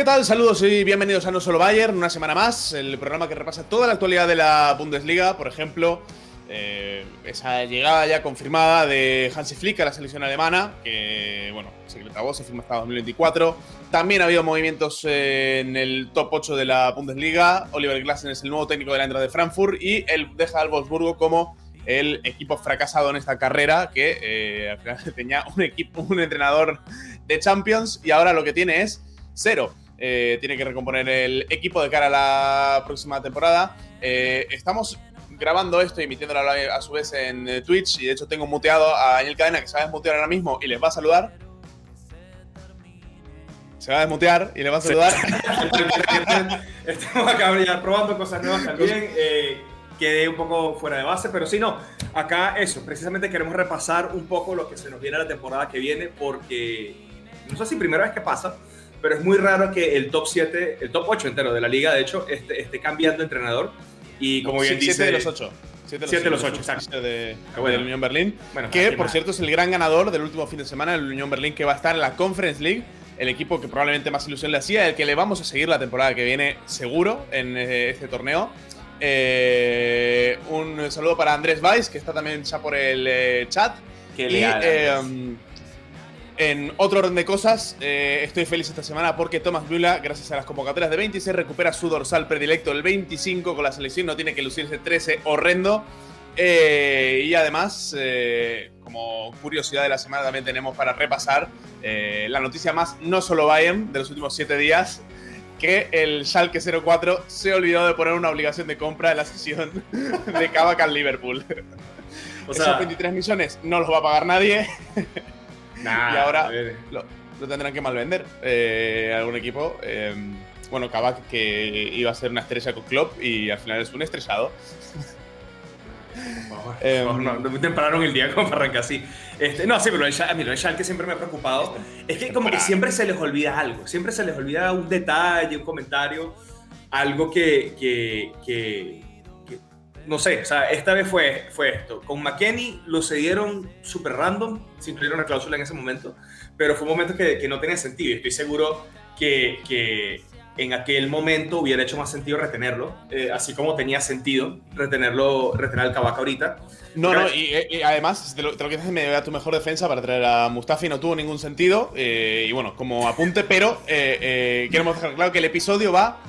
¿Qué tal? Saludos y bienvenidos a No Solo Bayern, una semana más, el programa que repasa toda la actualidad de la Bundesliga, por ejemplo, eh, esa llegada ya confirmada de Hansi Flick a la selección alemana, que, bueno, secretario se firma hasta 2024. También ha habido movimientos en el top 8 de la Bundesliga. Oliver Glasner es el nuevo técnico de la Entrada de Frankfurt y él deja al Wolfsburgo como el equipo fracasado en esta carrera, que eh, tenía un equipo, un entrenador de Champions y ahora lo que tiene es cero. Eh, tiene que recomponer el equipo de cara a la próxima temporada. Eh, estamos grabando esto y emitiéndolo a su vez en eh, Twitch y de hecho tengo muteado a Daniel Cadena que se va a desmutear ahora mismo y les va a saludar. Se va a desmutear y les va a saludar. Estamos acá probando cosas nuevas también. quedé un poco fuera de base, pero sí, no. Acá eso, precisamente queremos repasar un poco lo que se nos viene a la temporada que viene porque no sé si primera vez que pasa, pero es muy raro que el top 7, el top 8 entero de la liga, de hecho, esté, esté cambiando de entrenador. Y como bien dice. 7 de los 8. 7 de los 8, exacto. De, ah, del Unión Berlín. Bueno, que, por cierto, es el gran ganador del último fin de semana, el Unión Berlín, que va a estar en la Conference League. El equipo que probablemente más ilusión le hacía, el que le vamos a seguir la temporada que viene, seguro, en eh, este torneo. Eh, un saludo para Andrés Weiss, que está también ya por el eh, chat. Qué y, en otro orden de cosas, eh, estoy feliz esta semana porque Thomas Müller, gracias a las convocatorias de 26, recupera su dorsal predilecto el 25 con la selección, no tiene que lucirse 13, horrendo. Eh, y además, eh, como curiosidad de la semana, también tenemos para repasar la noticia más no solo Bayern de los últimos 7 días, que el Schalke 04 se olvidó de poner una obligación de compra en la sesión de Kavak al Liverpool. O sea, Esos 23 millones no los va a pagar nadie y ahora lo, tendrán que malvender eh, algún equipo. Eh, bueno, Kabak que iba a ser una estrella con Klopp y al final es un estrellado. eh, no, no, temprano el día como para arrancar así. Este, no, sí, pero el, a mí lo que siempre me ha preocupado es que como que siempre se les olvida algo, siempre se les olvida un detalle, un comentario, algo que, que, que no sé, o sea, esta vez fue, fue esto. Con McKenny lo cedieron súper random, sin incluyeron una cláusula en ese momento, pero fue un momento que, que no tenía sentido. Estoy seguro que, que, en aquel momento hubiera hecho más sentido retenerlo, eh, así como tenía sentido retenerlo, retener al Cabaca ahorita. No, no, y, además, te lo, te lo que haces me a tu mejor defensa para traer a Mustafi no tuvo ningún sentido. Eh, y bueno, como apunte, pero eh, queremos dejar claro que el episodio va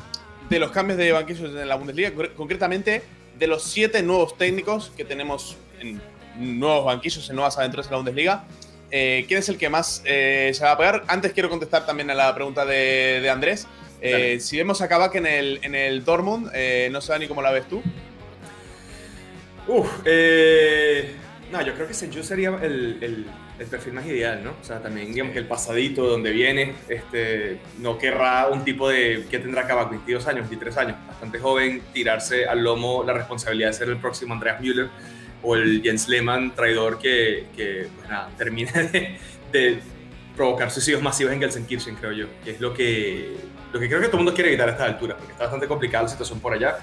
de los cambios de banquillos en la Bundesliga, concretamente de los siete nuevos técnicos que tenemos en nuevos banquillos, en nuevas aventuras en la Bundesliga, eh, ¿quién es el que más eh, se va a pegar? Antes quiero contestar también a la pregunta de, Andrés. Eh, si vemos a Kabak en el, en el Dortmund, no sé ni cómo la ves tú. Uf, no, yo creo que Senju sería el, el perfil más ideal, ¿no? O sea, también digamos que el pasadito, donde viene, este, no querrá un tipo de, que tendrá acá 22 años, 23 años, bastante joven, tirarse al lomo la responsabilidad de ser el próximo Andreas Müller o el Jens Lehmann traidor que, que pues nada, termina de, provocar suicidios masivos en Gelsenkirchen, creo yo, que es lo que, lo que creo que todo el mundo quiere evitar a esta altura, porque está bastante complicada la situación por allá.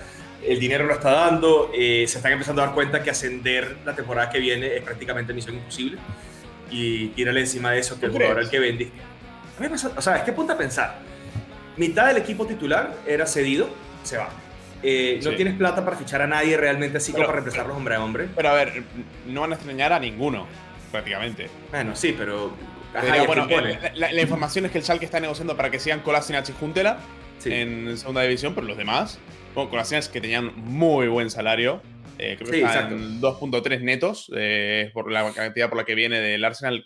El dinero lo está dando, eh, se están empezando a dar cuenta que ascender la temporada que viene es prácticamente misión imposible y tírale encima de eso que el jugador al que vendiste. o sea, es que punta a pensar. Mitad del equipo titular era cedido, se va. Eh, no tienes plata para fichar a nadie realmente así como para reemplazarlos hombre a hombre. Pero a ver, no van a extrañar a ninguno, prácticamente. Bueno, sí, pero. bueno, eh, la, información es que el Schalke está negociando para que sigan Kolasinac y Juntela en segunda división, pero los demás, bueno, Kolasinac que tenían muy buen salario, eh, creo que está en 2.3 netos, eh, por la cantidad por la que viene del Arsenal,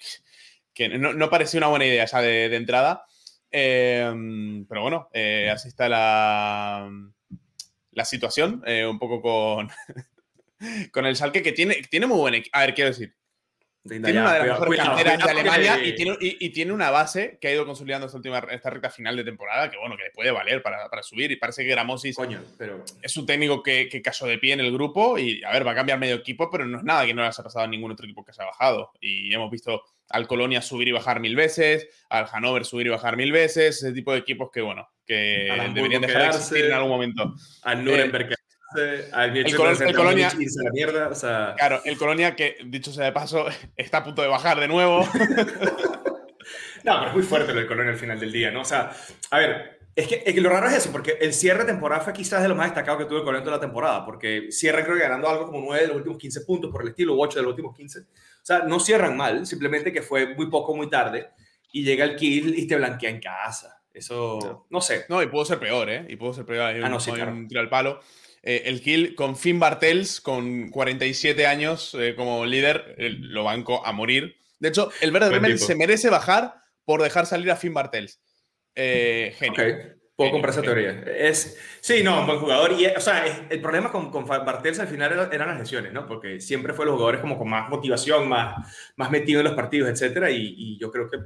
que no, parecía una buena idea ya de, entrada. Em, pero bueno, eh, así está la, la situación, un poco con, con el Salque, que tiene, tiene muy buen A ver, quiero decir, tiene una de las mejores canteras de Alemania y, tiene, y, tiene, una base que ha ido consolidando esta última esta recta final de temporada que bueno que le puede valer para, para subir y parece que Gramosis pero... es un técnico que, que, cayó de pie en el grupo y a ver va a cambiar medio equipo pero no es nada que no le haya pasado a ningún otro equipo que se ha bajado. Y hemos visto al Colonia subir y bajar mil veces al Hannover subir y bajar mil veces ese tipo de equipos que bueno que deberían dejar de existir en algún momento. al Nuremberg el, Colonia. Claro, el Colonia, que dicho sea de paso, está a punto de bajar de nuevo. No, pero es muy fuerte lo del Colonia al final del día, ¿no? O sea, a ver, es que, lo raro es eso, porque el cierre de temporada fue quizás de lo más destacado que tuvo el Colonia toda la temporada, porque cierra creo que ganando algo como 9 de los últimos 15 puntos por el estilo, o 8 de los últimos 15. O sea, no cierran mal, simplemente que fue muy poco, muy tarde, y llega el kill y te blanquea en casa. Eso, no sé. No, y pudo ser peor, ¿eh? Y pudo ser peor. ah, no, sí, un tiro al palo. Eh, el kill con Finn Bartels, con 47 años eh, como líder, lo banco a morir. De hecho, el Verde Bremen se merece bajar por dejar salir a Finn Bartels. Eh, genio. Puedo comprar esa teoría. Es, sí, no, un buen jugador. Y, o sea, el problema con, con Bartels al final eran, las lesiones, ¿no? Porque siempre fue los jugadores como con más motivación, más, más metido en los partidos, etcétera. Y, y yo creo que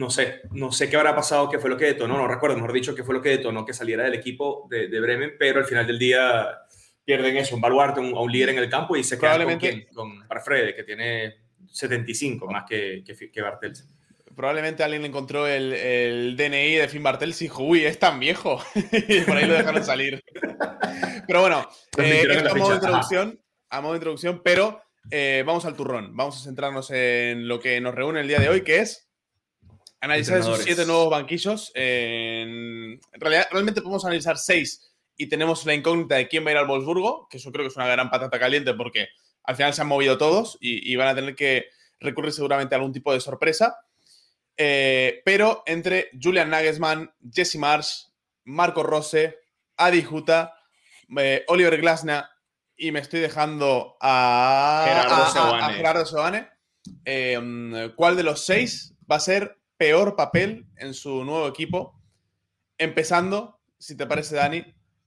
no sé, no sé qué habrá pasado, qué fue lo que detonó, no recuerdo, mejor dicho, qué fue lo que detonó que saliera del equipo de, Bremen, pero al final del día pierden eso, un baluarte, un, a un líder en el campo y se quedan con, quién? con Parfrede, que tiene 75 más que, que, Bartels. Probablemente alguien encontró el, el, DNI de Finn Bartels y dijo, uy, es tan viejo. y por ahí lo dejaron salir. pero bueno, eh, a modo de introducción, a modo de introducción, pero eh, vamos al turrón. Vamos a centrarnos en lo que nos reúne el día de hoy, que es analizar esos siete nuevos banquillos. En, realidad, realmente podemos analizar seis y tenemos la incógnita de quién va a ir al Wolfsburgo, que eso creo que es una gran patata caliente porque al final se han movido todos y, van a tener que recurrir seguramente a algún tipo de sorpresa. Eh, pero entre Julian Nagelsmann, Jesse Marsh, Marco Rose, Adi Huta, eh, Oliver Glasna y me estoy dejando a Gerardo Soane. Eh, ¿Cuál de los seis va a ser peor papel en su nuevo equipo, empezando, si te parece, Dani,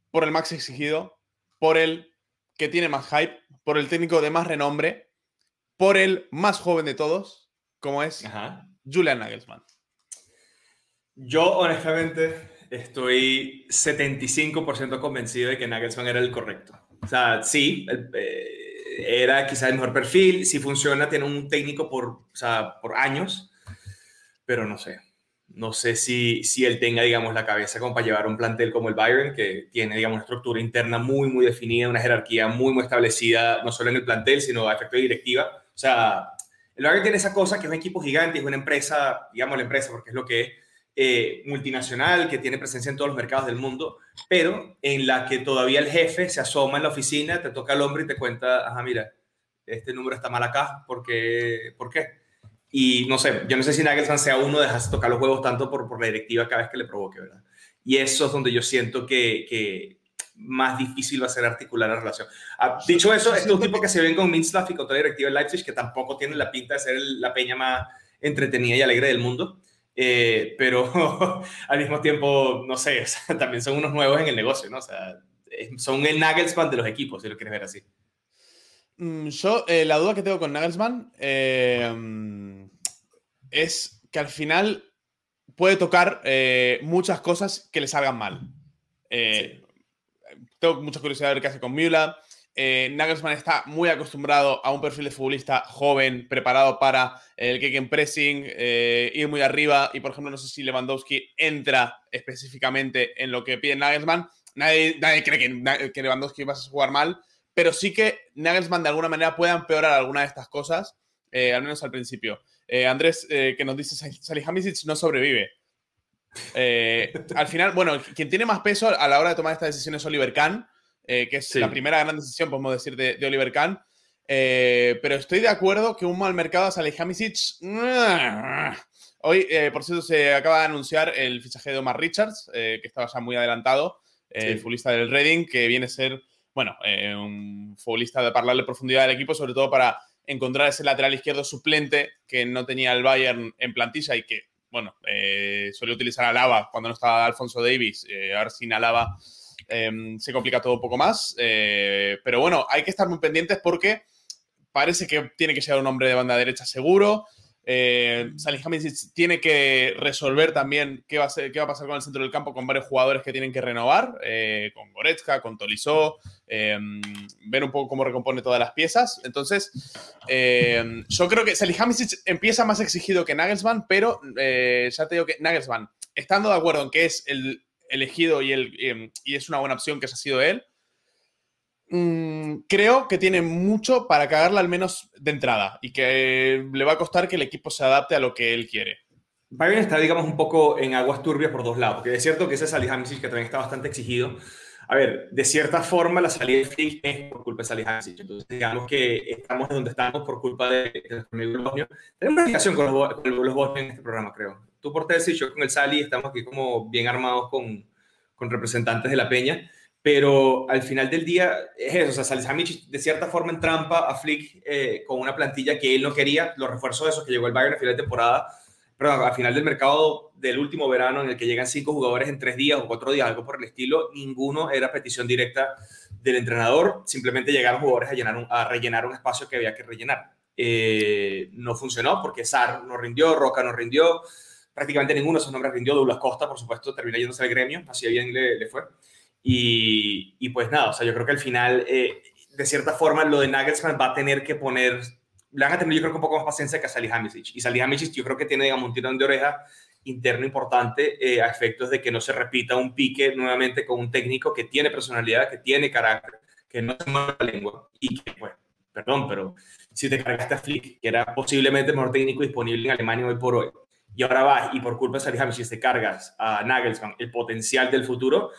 por el max exigido, por el que tiene más hype, por el técnico de más renombre, por el más joven de todos, como es Julian Nagelsmann. Yo, honestamente, estoy 75% convencido de que Nagelsmann era el correcto. O sea, sí, eh, era quizás el mejor perfil. Si funciona, tiene un técnico por, por años pero no sé. No sé si, si él tenga, digamos, la cabeza como para llevar un plantel como el Bayern, que tiene, digamos, una estructura interna muy, muy definida, una jerarquía muy, muy establecida, no solo en el plantel, sino a efecto de directiva. O sea, el Bayern tiene esa cosa que es un equipo gigante, es una empresa, digamos la empresa, porque es lo que es, eh, multinacional, que tiene presencia en todos los mercados del mundo, pero en la que todavía el jefe se asoma en la oficina, te toca el hombro y te cuenta, ajá, mira, este número está mal acá, porque, ¿por qué? Y no sé, yo no sé si Nagelsmann sea uno de dejarse tocar los huevos tanto por, por la directiva cada vez que le provoque, ¿verdad? Y eso es donde yo siento que, que más difícil va a ser articular la relación. Ah, dicho eso, estos tipos que se ven con Minslav y con toda la directiva de Leipzig, que tampoco tienen la pinta de ser la peña más entretenida y alegre del mundo, eh, pero al mismo tiempo, no sé, también son unos nuevos en el negocio, ¿no? O sea, son el Nagelsmann de los equipos, si lo quieres ver así. Mm, yo, eh, la duda que tengo con Nagelsmann eh, es que al final puede tocar eh, muchas cosas que le salgan mal. Tengo mucha curiosidad de ver qué hace con Müller. Nagelsmann está muy acostumbrado a un perfil de futbolista joven, preparado para el kick pressing, ir muy arriba. Y por ejemplo, no sé si Lewandowski entra específicamente en lo que pide Nagelsmann. Nadie, cree que, que Lewandowski va a jugar mal pero sí que Nagelsmann de alguna manera puede empeorar alguna de estas cosas, eh, al menos al principio. Eh, Andrés, eh, que nos dice Salihamidzic no sobrevive. al final, bueno, quien tiene más peso a la hora de tomar esta decisión es Oliver Kahn, que es la primera gran decisión, podemos decir, de, Oliver Kahn. pero estoy de acuerdo que un mal mercado a Salihamidzic. Hoy, por cierto, se acaba de anunciar el fichaje de Omar Richards, que estaba ya muy adelantado, el futbolista del Reading, que viene a ser bueno, eh, un futbolista de parlarle profundidad al equipo, sobre todo para encontrar ese lateral izquierdo suplente que no tenía el Bayern en plantilla y que, bueno, eh, suele utilizar a cuando no estaba Alfonso Davis. Eh, ahora sin Alaba em, se complica todo un poco más. pero bueno, hay que estar muy pendientes porque parece que tiene que ser un hombre de banda derecha seguro. Eh, tiene que resolver también qué va, a qué va a pasar con el centro del campo con varios jugadores que tienen que renovar, eh, con Goretzka, con Tolisso, eh, ver un poco cómo recompone todas las piezas. Entonces, eh, yo creo que Salihamidzic empieza más exigido que Nagelsmann, pero ya te digo que Nagelsmann, estando de acuerdo en que es el elegido y, el, y es una buena opción que se ha sido él, Mm, creo que tiene mucho para cagarla al menos de entrada y que le va a costar que el equipo se adapte a lo que él quiere. Bayern está, digamos, un poco en aguas turbias por dos lados, porque es cierto que ese Salihamidzic que también está bastante exigido. A ver, de cierta forma la salida de Flick es por culpa de Salihamidzic. Entonces, digamos que estamos donde estamos por culpa de, de nuestro amigo Tenemos una relación con los, con los bosnios en este programa, creo. Tú por Tessy, yo con el Sali, estamos aquí como bien armados con, con representantes de la Peña pero al final del día es eso, o sea, Salihamidzic de cierta forma en trampa a Flick eh, con una plantilla que él no quería, los refuerzos de esos que llegó el Bayern a final de temporada, perdón, al final del mercado del último verano en el que llegan cinco jugadores en tres días o cuatro días, algo por el estilo, ninguno era petición directa del entrenador, simplemente llegaron jugadores a, llenar a rellenar un espacio que había que rellenar. Eh, no funcionó porque Sar no rindió, Roca no rindió, prácticamente ninguno de esos nombres rindió, Douglas Costa, por supuesto, terminó yéndose al gremio, así bien le, le fue. Y, y, pues nada, o sea, yo creo que al final, eh, de cierta forma, lo de Nagelsmann va a tener que poner, le van a tener yo creo que un poco más paciencia que a Salihamidzic. Y Salihamidzic yo creo que tiene, digamos, un tirón de oreja interno importante eh, a efectos de que no se repita un pique nuevamente con un técnico que tiene personalidad, que tiene carácter, que no se mueve la lengua y que, pues, perdón, pero si te cargaste a Flick, que era posiblemente el mejor técnico disponible en Alemania hoy por hoy, y ahora vas y por culpa de Salihamidzic te cargas a Nagelsmann, el potencial del futuro,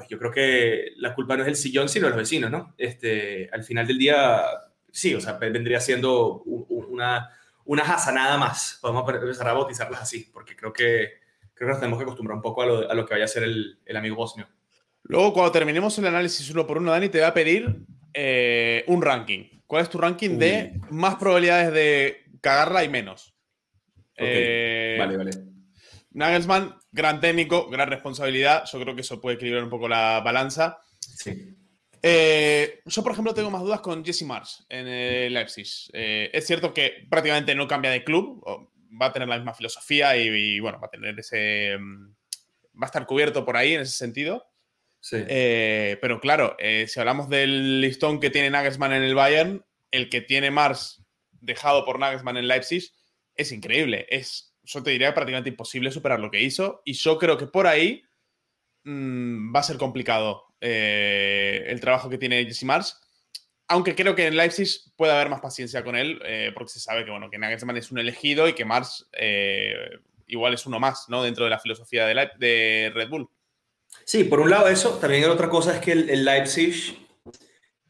pues yo creo que la culpa no es el sillón, sino los vecinos, ¿no? Este, al final del día, sí, o sea, vendría siendo una, una nada más. Podemos empezar a bautizarlas así, porque creo que, creo que nos tenemos que acostumbrar un poco a lo, a lo que vaya a ser el, el, amigo bosnio. Luego, cuando terminemos el análisis uno por uno, Dani, te voy a pedir eh, un ranking. ¿Cuál es tu ranking de más probabilidades de cagarla y menos? Okay. Eh, vale, vale. Nagelsmann, gran técnico, gran responsabilidad. Yo creo que eso puede equilibrar un poco la balanza. Sí. Eh, yo, por ejemplo, tengo más dudas con Jesse Mars en el Leipzig. Eh, es cierto que prácticamente no cambia de club, va a tener la misma filosofía y, y bueno, va a tener ese. Va a estar cubierto por ahí en ese sentido. Sí. Eh, pero claro, eh, si hablamos del listón que tiene Nagelsmann en el Bayern, el que tiene Mars dejado por Nagelsmann en Leipzig es increíble. Es yo te diría prácticamente imposible superar lo que hizo. Y yo creo que por ahí mmm, va a ser complicado eh, el trabajo que tiene Jesse Mars. Aunque creo que en Leipzig puede haber más paciencia con él, eh, porque se sabe que, bueno, que Nagelsmann es un elegido y que Mars eh, igual es uno más, ¿no? Dentro de la filosofía de, Red Bull. Sí, por un lado eso. También otra cosa es que el, el Leipzig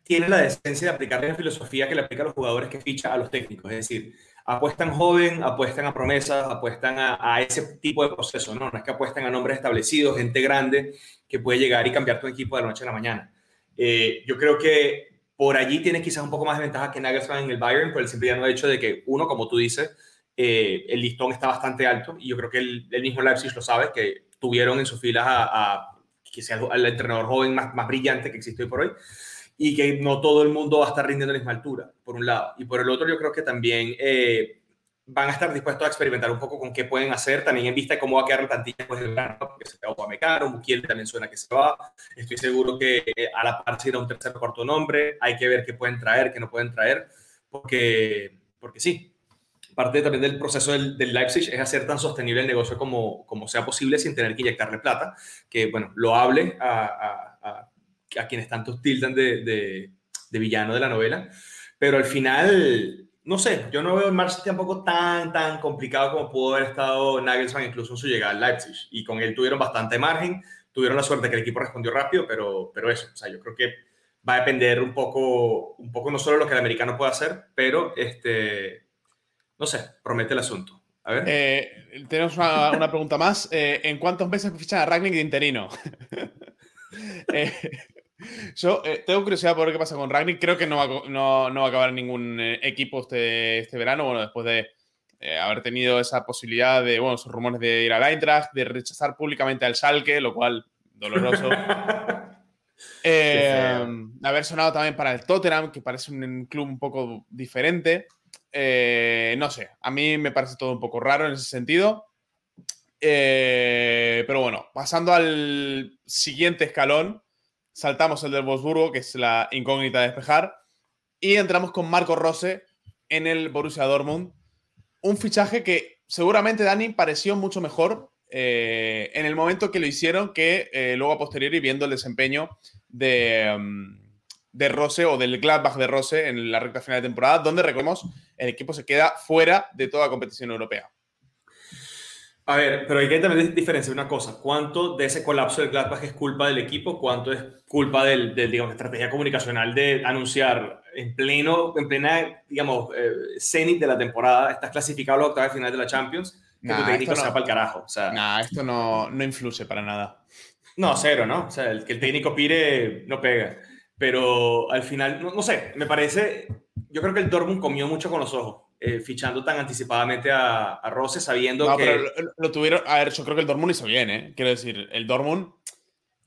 tiene la decencia de aplicar la filosofía que le aplica a los jugadores que ficha a los técnicos. Es decir, apuestan joven, apuestan a promesas, apuestan a, ese tipo de proceso, ¿no? No es que apuestan a nombres establecidos, gente grande que puede llegar y cambiar tu equipo de la noche a la mañana. Eh, yo creo que por allí tienes quizás un poco más de ventaja que Nagelsmann en el Bayern, por el simple hecho de que, uno, como tú dices, eh, el listón está bastante alto y yo creo que el, el, mismo Leipzig lo sabe, que tuvieron en sus filas a, a quizás al entrenador joven más, más brillante que existe hoy por hoy y que no todo el mundo va a estar rindiendo la misma altura, por un lado. Y por el otro, yo creo que también eh, van a estar dispuestos a experimentar un poco con qué pueden hacer, también en vista de cómo va a quedar la plantilla después del verano, porque se va a Mecano, Mukiel también suena que se va. Estoy seguro que eh, a la par se irá un tercer cuarto nombre. Hay que ver qué pueden traer, qué no pueden traer, porque, porque sí. Parte también del proceso del, del, Leipzig es hacer tan sostenible el negocio como, como sea posible sin tener que inyectarle plata, que, bueno, lo hable a, a, a quienes tantos tildan de, de, de, villano de la novela. Pero al final, no sé, yo no veo el March tampoco tan, tan complicado como pudo haber estado Nagelsmann incluso en su llegada al Leipzig. Y con él tuvieron bastante margen, tuvieron la suerte que el equipo respondió rápido, pero, pero eso, o sea, yo creo que va a depender un poco, un poco no solo lo que el americano puede hacer, pero este, no sé, promete el asunto. A ver. Eh, tenemos una, una, pregunta más. Eh, ¿En cuántos meses fichan a Ragnick de interino? eh, yo eh, tengo curiosidad por ver qué pasa con Ragnick. Creo que no va, no, no va a acabar ningún eh, equipo este, este, verano. Bueno, después de eh, haber tenido esa posibilidad de, bueno, esos rumores de ir al Eintracht, de rechazar públicamente al Schalke, lo cual, doloroso. Eh, haber sonado también para el Tottenham, que parece un club un poco diferente. No sé, a mí me parece todo un poco raro en ese sentido. Pero bueno, pasando al siguiente escalón, saltamos el del Wolfsburgo, que es la incógnita de despejar, y entramos con Marco Rose en el Borussia Dortmund. Un fichaje que seguramente Dani pareció mucho mejor eh, en el momento que lo hicieron que eh, luego a posteriori viendo el desempeño de, um, de Rose o del Gladbach de Rose en la recta final de temporada, donde recordemos el equipo se queda fuera de toda competición europea. A ver, pero hay que también diferenciar una cosa. ¿Cuánto de ese colapso del Gladbach es culpa del equipo? ¿Cuánto es culpa del, digamos, estrategia comunicacional de anunciar en pleno, en plena, digamos, eh, cenit de la temporada, estás clasificado a la octava final de la Champions, que tu técnico no, el carajo? O sea, nah, esto no, no influye para nada. No, cero, ¿no? O sea, el que el técnico pire no pega. Pero al final, no, no sé, me parece, yo creo que el Dortmund comió mucho con los ojos eh, fichando tan anticipadamente a, a Rose sabiendo no, que... Pero lo, tuvieron... A ver, yo creo que el Dortmund hizo bien, ¿eh? Quiero decir, el Dortmund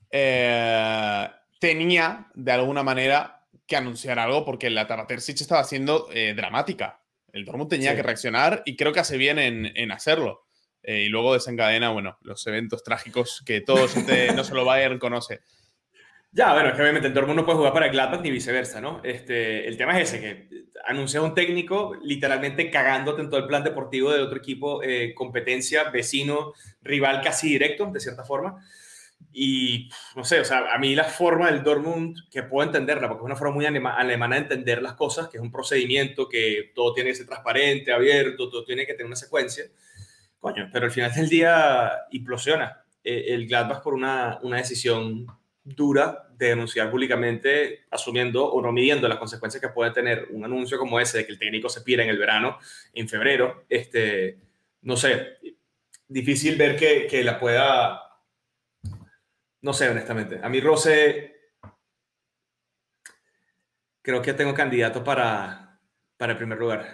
eh, tenía, de alguna manera, que anunciar algo porque la Taratersic estaba siendo eh, dramática. El Dortmund tenía que reaccionar y creo que hace bien en, en hacerlo. y luego desencadena, bueno, los eventos trágicos que todos, este, no solo Bayern conoce. Ya, bueno, es que obviamente el Dortmund no puede jugar para el Gladbach ni viceversa, ¿no? Este, el tema es ese, que anuncia un técnico literalmente cagándote en todo el plan deportivo de otro equipo, eh, competencia, vecino, rival casi directo, de cierta forma. Y no sé, o sea, a mí la forma del Dortmund, que puedo entenderla, porque es una forma muy alemana de entender las cosas, que es un procedimiento, que todo tiene que ser transparente, abierto, todo tiene que tener una secuencia. Coño, pero al final del día implosiona eh, el Gladbach por una, una decisión dura de denunciar públicamente, asumiendo o no midiendo las consecuencias que puede tener un anuncio como ese de que el técnico se pira en el verano, en febrero. Este, no sé, difícil ver que, que la pueda. No sé, honestamente. A mí, Rose, creo que tengo candidato para, para el primer lugar.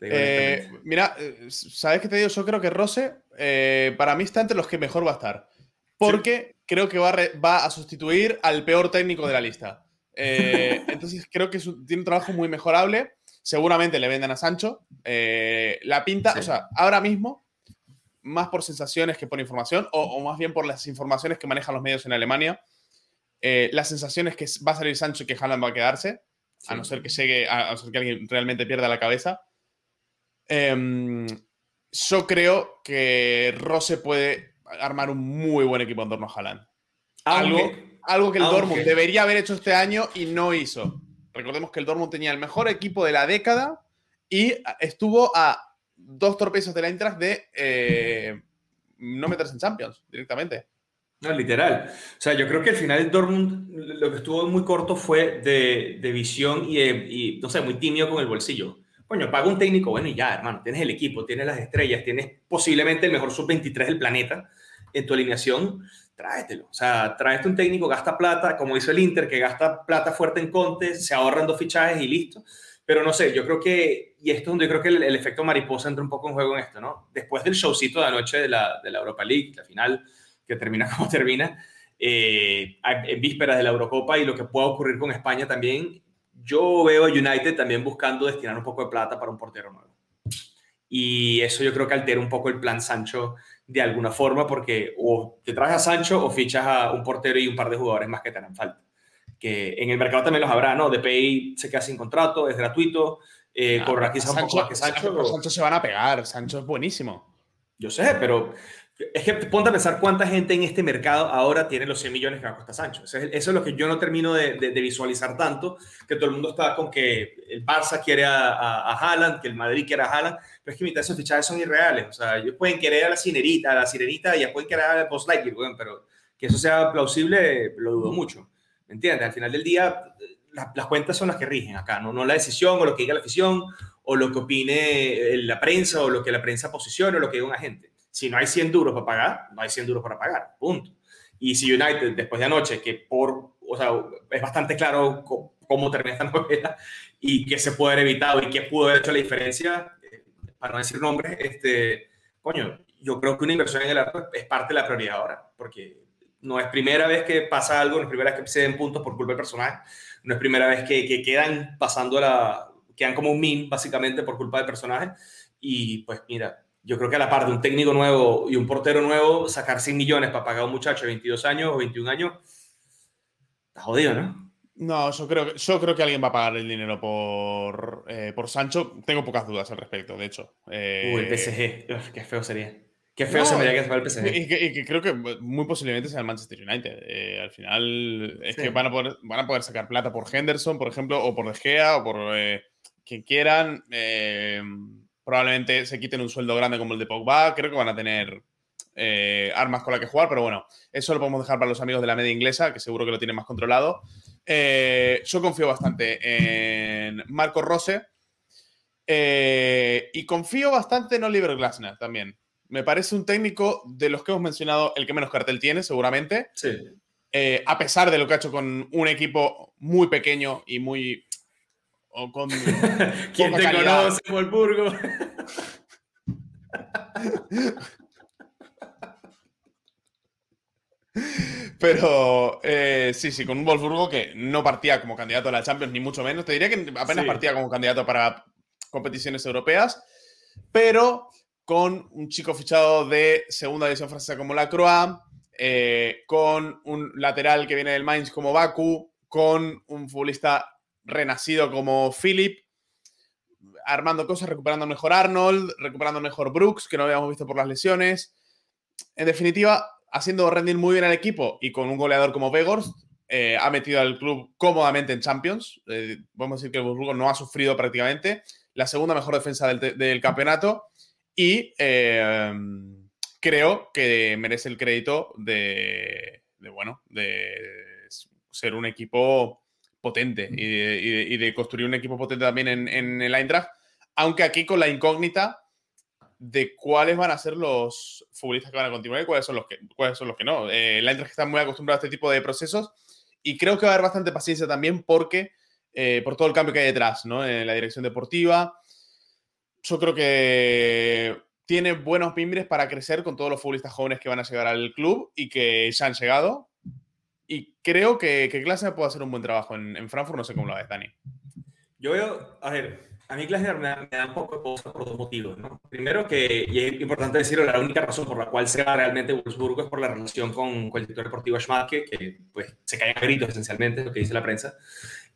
Eh, mira, eh, ¿sabes qué te digo? Yo creo que Rose, eh, para mí, está entre los que mejor va a estar. Porque creo que va a, va a, sustituir al peor técnico de la lista. Eh, entonces creo que tiene un trabajo muy mejorable. Seguramente le venden a Sancho. Eh, la pinta, o sea, ahora mismo, más por sensaciones que por información, o, más bien por las informaciones que manejan los medios en Alemania, eh, la sensación es que va a salir Sancho y que Haaland va a quedarse, a no ser que llegue, a, no ser que alguien realmente pierda la cabeza. Em, yo creo que Rose puede armar un muy buen equipo en torno a Haaland. Algo, algo que el Dortmund debería haber hecho este año y no hizo. Recordemos que el Dortmund tenía el mejor equipo de la década y estuvo a dos torpezos de la Eintracht de eh, no meterse en Champions directamente. No, literal. O sea, yo creo que al final el Dortmund lo que estuvo muy corto fue de, de visión y, y, no sé, muy tímido con el bolsillo. Coño, paga un técnico, bueno, y ya, hermano, tienes el equipo, tienes las estrellas, tienes posiblemente el mejor sub-23 del planeta en tu alineación, tráetelo. O sea, tráete un técnico, gasta plata, como hizo el Inter, que gasta plata fuerte en Conte, se ahorran dos fichajes y listo. Pero no sé, yo creo que, y esto es donde yo creo que el, efecto mariposa entra un poco en juego en esto, ¿no? Después del showcito de anoche de la, de la Europa League, la final, que termina como termina, eh, en vísperas de la Eurocopa y lo que pueda ocurrir con España también, yo veo a United también buscando destinar un poco de plata para un portero nuevo. Y eso yo creo que altera un poco el plan Sancho de alguna forma, porque o te traes a Sancho o fichas a un portero y un par de jugadores más que te harán falta. Que en el mercado también los habrá, ¿no? DPI se queda sin contrato, es gratuito, eh, correrá quizás un poco más que Sancho. Sancho se van a pegar, Sancho es buenísimo. Yo sé, pero es que ponte a pensar cuánta gente en este mercado ahora tiene los 100 millones que va a costar Sancho. Eso es, lo que yo no termino de, visualizar tanto, que todo el mundo está con que el Barça quiere a, a, Haaland, que el Madrid quiere a Haaland, pero es que mitad de esos fichajes son irreales. O sea, ellos pueden querer a la Cinerita, a la Sirenita, y ya pueden querer a Post Lightyear, pero que eso sea plausible, lo dudo mucho. ¿Me entiendes? Al final del día, las cuentas son las que rigen acá, ¿no? no la decisión o lo que diga la afición o lo que opine la prensa o lo que la prensa posicione o lo que diga un agente. Si no hay 100 duros para pagar, no hay 100 duros para pagar, punto. Y si United, después de anoche, que por, o sea, es bastante claro cómo, termina esta novela y qué se puede haber evitado y qué pudo haber hecho la diferencia, eh, para no decir nombres, este, coño, yo creo que una inversión en el arco es parte de la prioridad ahora, porque no es primera vez que pasa algo, no es primera vez que se den puntos por culpa del personaje, no es primera vez que, que quedan pasando la, quedan como un min básicamente por culpa del personaje, y pues mira, yo creo que a la par de un técnico nuevo y un portero nuevo, sacar 100 millones para pagar a un muchacho de 22 años o 21 años, está jodido, ¿no? No, yo creo, que, yo creo que alguien va a pagar el dinero por, eh, por Sancho. Tengo pocas dudas al respecto, de hecho. Eh, Uy, el PSG. qué feo sería. Qué feo sería que fuera el PSG. Y que, creo que muy posiblemente sea el Manchester United. Eh, al final es que van a, poder, van a poder sacar plata por Henderson, por ejemplo, o por De Gea, o por quien quieran probablemente se quiten un sueldo grande como el de Pogba. Creo que van a tener eh, armas con las que jugar, pero bueno, eso lo podemos dejar para los amigos de la media inglesa, que seguro que lo tienen más controlado. Eh, yo confío bastante en Marco Rose y confío bastante en Oliver Glasner también. Me parece un técnico de los que hemos mencionado el que menos cartel tiene, seguramente. Sí. a pesar de lo que ha hecho con un equipo muy pequeño y muy o con. ¿Quién te conoce, Wolfsburgo? Pero eh, sí, sí, con un Wolfsburgo que no partía como candidato a la Champions, ni mucho menos. Te diría que apenas partía como candidato para competiciones europeas, pero con un chico fichado de segunda división francesa como la Croix, eh, con un lateral que viene del Mainz como Baku, con un futbolista renacido como Philip, armando cosas, recuperando mejor Arnold, recuperando mejor Brooks, que no habíamos visto por las lesiones. En definitiva, haciendo rendir muy bien al equipo y con un goleador como Vegors, eh, ha metido al club cómodamente en Champions. Eh, podemos decir que el Burgos no ha sufrido prácticamente. La segunda mejor defensa del, campeonato. Y eh, creo que merece el crédito de, bueno, de ser un equipo potente y de, construir un equipo potente también en, el Eintracht, aunque aquí con la incógnita de cuáles van a ser los futbolistas que van a continuar y cuáles son los que, cuáles son los que no. Eh, el Eintracht está muy acostumbrado a este tipo de procesos y creo que va a haber bastante paciencia también porque eh, por todo el cambio que hay detrás, ¿no? En la dirección deportiva. Yo creo que tiene buenos mimbres para crecer con todos los futbolistas jóvenes que van a llegar al club y que ya han llegado. Y creo que, que Glasner puede hacer un buen trabajo en, Frankfurt, no sé cómo lo ves, Dani. Yo veo, a ver, a mí Glasner me da, un poco de cosa por dos motivos, ¿no? Primero que, y es importante decirlo, la única razón por la cual se va realmente Wolfsburgo es por la relación con, con el director deportivo Schmatke, que pues se caen a gritos esencialmente, es lo que dice la prensa.